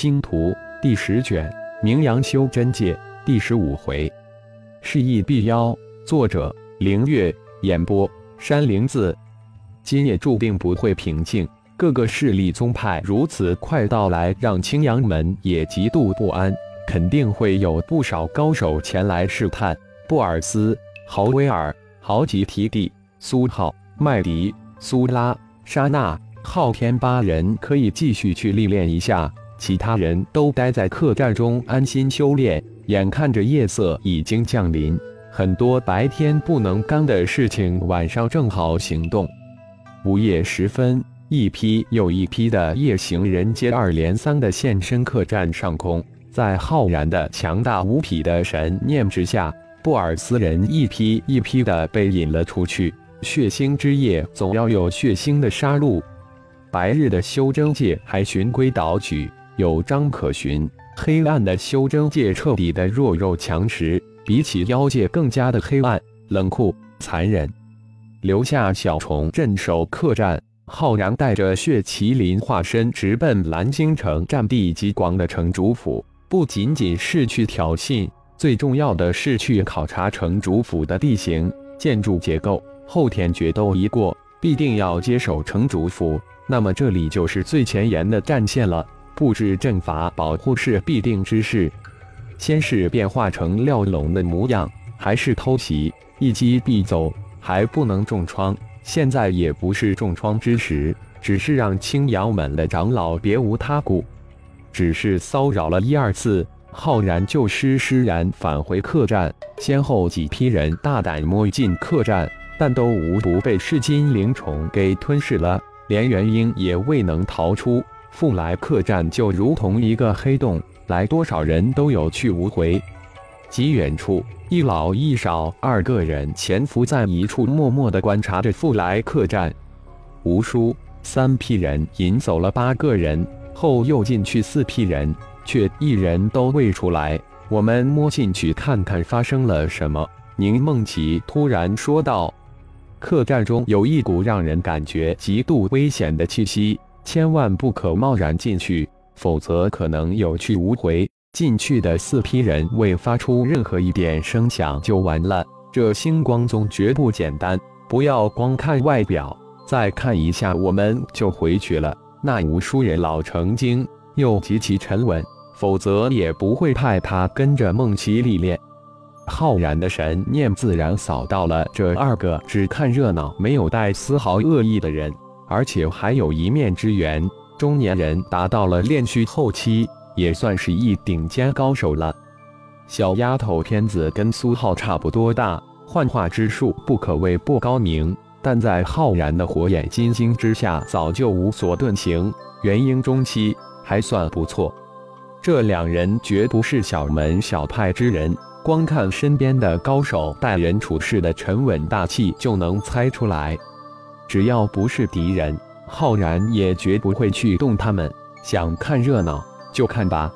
星图第十卷，名扬修真界第十五回，示意必妖。作者：凌月。演播：山灵子。今夜注定不会平静，各个势力宗派如此快到来，让青阳门也极度不安。肯定会有不少高手前来试探。布尔斯、豪威尔、豪吉提蒂、苏浩、麦迪、苏拉、莎娜、昊天八人可以继续去历练一下。其他人都待在客栈中安心修炼。眼看着夜色已经降临，很多白天不能干的事情，晚上正好行动。午夜时分，一批又一批的夜行人接二连三的现身客栈上空，在浩然的强大无匹的神念之下，布尔斯人一批一批的被引了出去。血腥之夜，总要有血腥的杀戮。白日的修真界还循规蹈矩。有章可循，黑暗的修真界彻底的弱肉强食，比起妖界更加的黑暗、冷酷、残忍。留下小虫镇守客栈，浩然带着血麒麟化身直奔蓝星城占地极广的城主府，不仅仅是去挑衅，最重要的是去考察城主府的地形、建筑结构。后天决斗一过，必定要接手城主府，那么这里就是最前沿的战线了。布置阵法保护是必定之事。先是变化成廖龙的模样，还是偷袭，一击必走，还不能重创。现在也不是重创之时，只是让青阳门的长老别无他顾，只是骚扰了一二次，浩然就施施然返回客栈。先后几批人大胆摸进客栈，但都无不被噬金灵虫给吞噬了，连元婴也未能逃出。富来客栈就如同一个黑洞，来多少人都有去无回。极远处，一老一少二个人潜伏在一处，默默地观察着富来客栈。吴叔，三批人引走了八个人，后又进去四批人，却一人都未出来。我们摸进去看看发生了什么。宁梦琪突然说道：“客栈中有一股让人感觉极度危险的气息。”千万不可贸然进去，否则可能有去无回。进去的四批人未发出任何一点声响就完了。这星光宗绝不简单，不要光看外表，再看一下我们就回去了。那无数人老成精，又极其沉稳，否则也不会派他跟着梦琪历练。浩然的神念自然扫到了这二个只看热闹、没有带丝毫恶意的人。而且还有一面之缘，中年人达到了炼虚后期，也算是一顶尖高手了。小丫头片子跟苏浩差不多大，幻化之术不可谓不高明，但在浩然的火眼金睛之下，早就无所遁形。元婴中期还算不错，这两人绝不是小门小派之人，光看身边的高手待人处事的沉稳大气，就能猜出来。只要不是敌人，浩然也绝不会去动他们。想看热闹就看吧。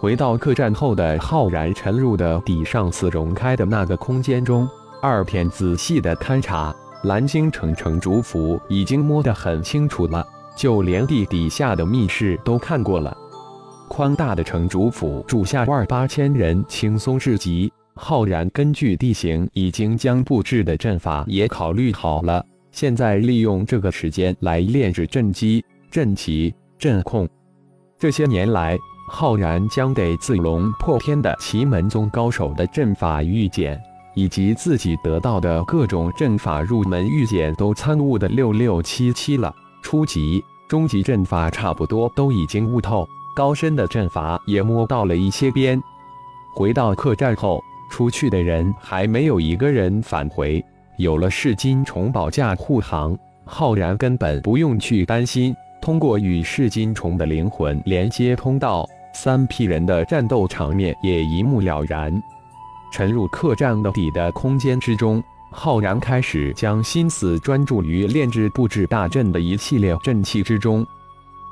回到客栈后的浩然沉入的底上次融开的那个空间中，二片仔细的勘察，蓝星城城主府已经摸得很清楚了，就连地底下的密室都看过了。宽大的城主府住下万八千人，轻松至极。浩然根据地形，已经将布置的阵法也考虑好了。现在利用这个时间来炼制阵基、阵旗、阵控。这些年来，浩然将给自龙破天的奇门宗高手的阵法御简，以及自己得到的各种阵法入门御简都参悟的六六七七了。初级、中级阵法差不多都已经悟透，高深的阵法也摸到了一些边。回到客栈后，出去的人还没有一个人返回。有了噬金虫保驾护航，浩然根本不用去担心。通过与噬金虫的灵魂连接通道，三批人的战斗场面也一目了然。沉入客栈的底的空间之中，浩然开始将心思专注于炼制布置大阵的一系列阵器之中。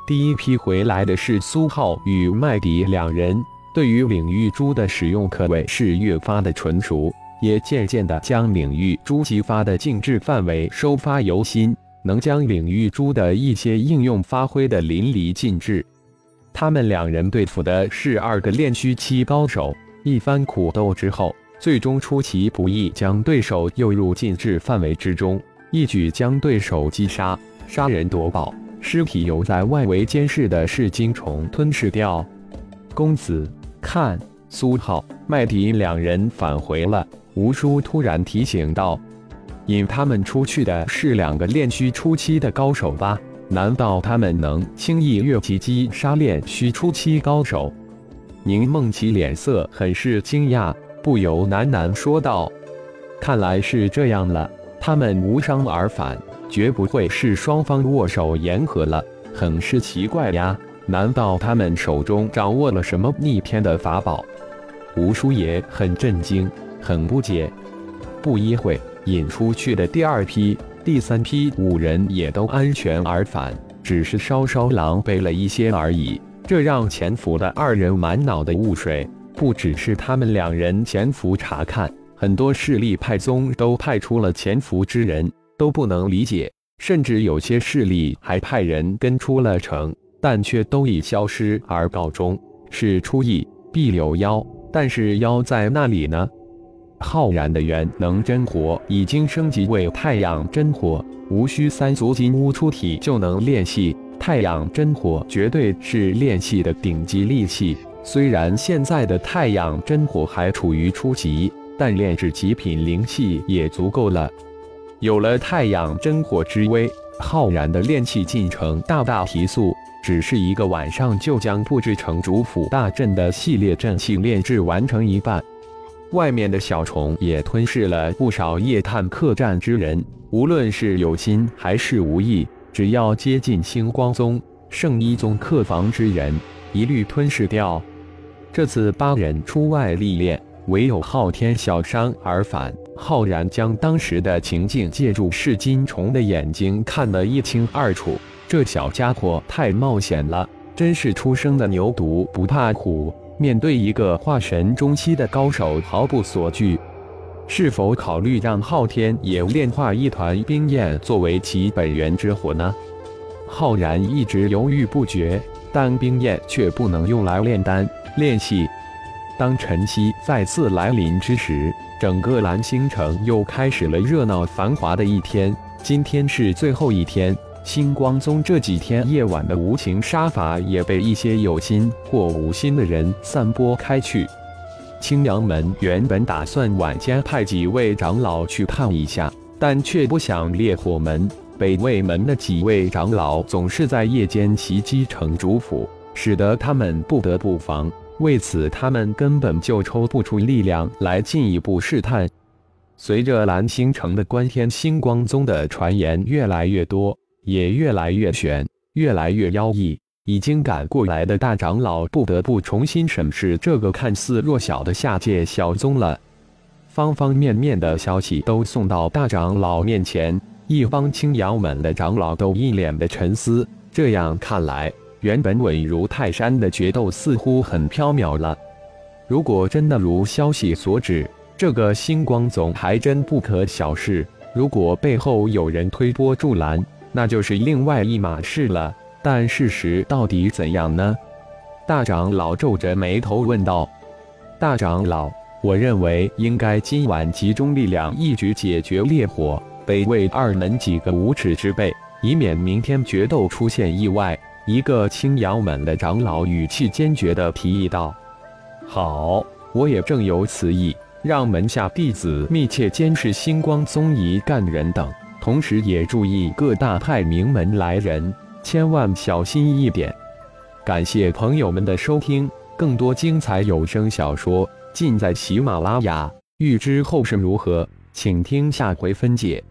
第一批回来的是苏浩与麦迪两人，对于领域珠的使用可谓是越发的纯熟。也渐渐地将领域珠激发的静置范围收发由心，能将领域珠的一些应用发挥的淋漓尽致。他们两人对付的是二个炼虚期高手，一番苦斗之后，最终出其不意将对手诱入禁制范围之中，一举将对手击杀，杀人夺宝，尸体由在外围监视的噬金虫吞噬掉。公子，看，苏浩、麦迪两人返回了。吴叔突然提醒道：“引他们出去的是两个炼虚初期的高手吧？难道他们能轻易越级击杀炼虚初期高手？”宁梦琪脸色很是惊讶，不由喃喃说道：“看来是这样了，他们无伤而返，绝不会是双方握手言和了，很是奇怪呀。难道他们手中掌握了什么逆天的法宝？”吴叔也很震惊。很不解。不一会，引出去的第二批、第三批五人也都安全而返，只是稍稍狼狈了一些而已。这让潜伏的二人满脑的雾水。不只是他们两人潜伏查看，很多势力派宗都派出了潜伏之人，都不能理解。甚至有些势力还派人跟出了城，但却都以消失而告终。是出意必有妖，但是妖在那里呢？浩然的元能真火已经升级为太阳真火，无需三足金乌出体就能炼气。太阳真火绝对是炼系的顶级利器。虽然现在的太阳真火还处于初级，但炼制极品灵器也足够了。有了太阳真火之威，浩然的炼器进程大大提速，只是一个晚上就将布置成主府大阵的系列阵器炼制完成一半。外面的小虫也吞噬了不少夜探客栈之人，无论是有心还是无意，只要接近星光宗、圣一宗客房之人，一律吞噬掉。这次八人出外历练，唯有昊天小伤而返。浩然将当时的情境借助噬金虫的眼睛看得一清二楚。这小家伙太冒险了，真是初生的牛犊不怕虎。面对一个化神中期的高手毫不所惧，是否考虑让昊天也炼化一团冰焰作为其本源之火呢？浩然一直犹豫不决，但冰焰却不能用来炼丹炼气。当晨曦再次来临之时，整个蓝星城又开始了热闹繁华的一天。今天是最后一天。星光宗这几天夜晚的无情杀伐也被一些有心或无心的人散播开去。青阳门原本打算晚间派几位长老去探一下，但却不想烈火门、北魏门的几位长老总是在夜间袭击城主府，使得他们不得不防。为此，他们根本就抽不出力量来进一步试探。随着蓝星城的关天星光宗的传言越来越多。也越来越玄，越来越妖异。已经赶过来的大长老不得不重新审视这个看似弱小的下界小宗了。方方面面的消息都送到大长老面前，一帮青阳门的长老都一脸的沉思。这样看来，原本稳如泰山的决斗似乎很飘渺了。如果真的如消息所指，这个星光宗还真不可小视。如果背后有人推波助澜，那就是另外一码事了，但事实到底怎样呢？大长老皱着眉头问道：“大长老，我认为应该今晚集中力量，一举解决烈火北魏二门几个无耻之辈，以免明天决斗出现意外。”一个青阳门的长老语气坚决地提议道：“好，我也正有此意，让门下弟子密切监视星光宗一干人等。”同时也注意各大派名门来人，千万小心一点。感谢朋友们的收听，更多精彩有声小说尽在喜马拉雅。欲知后事如何，请听下回分解。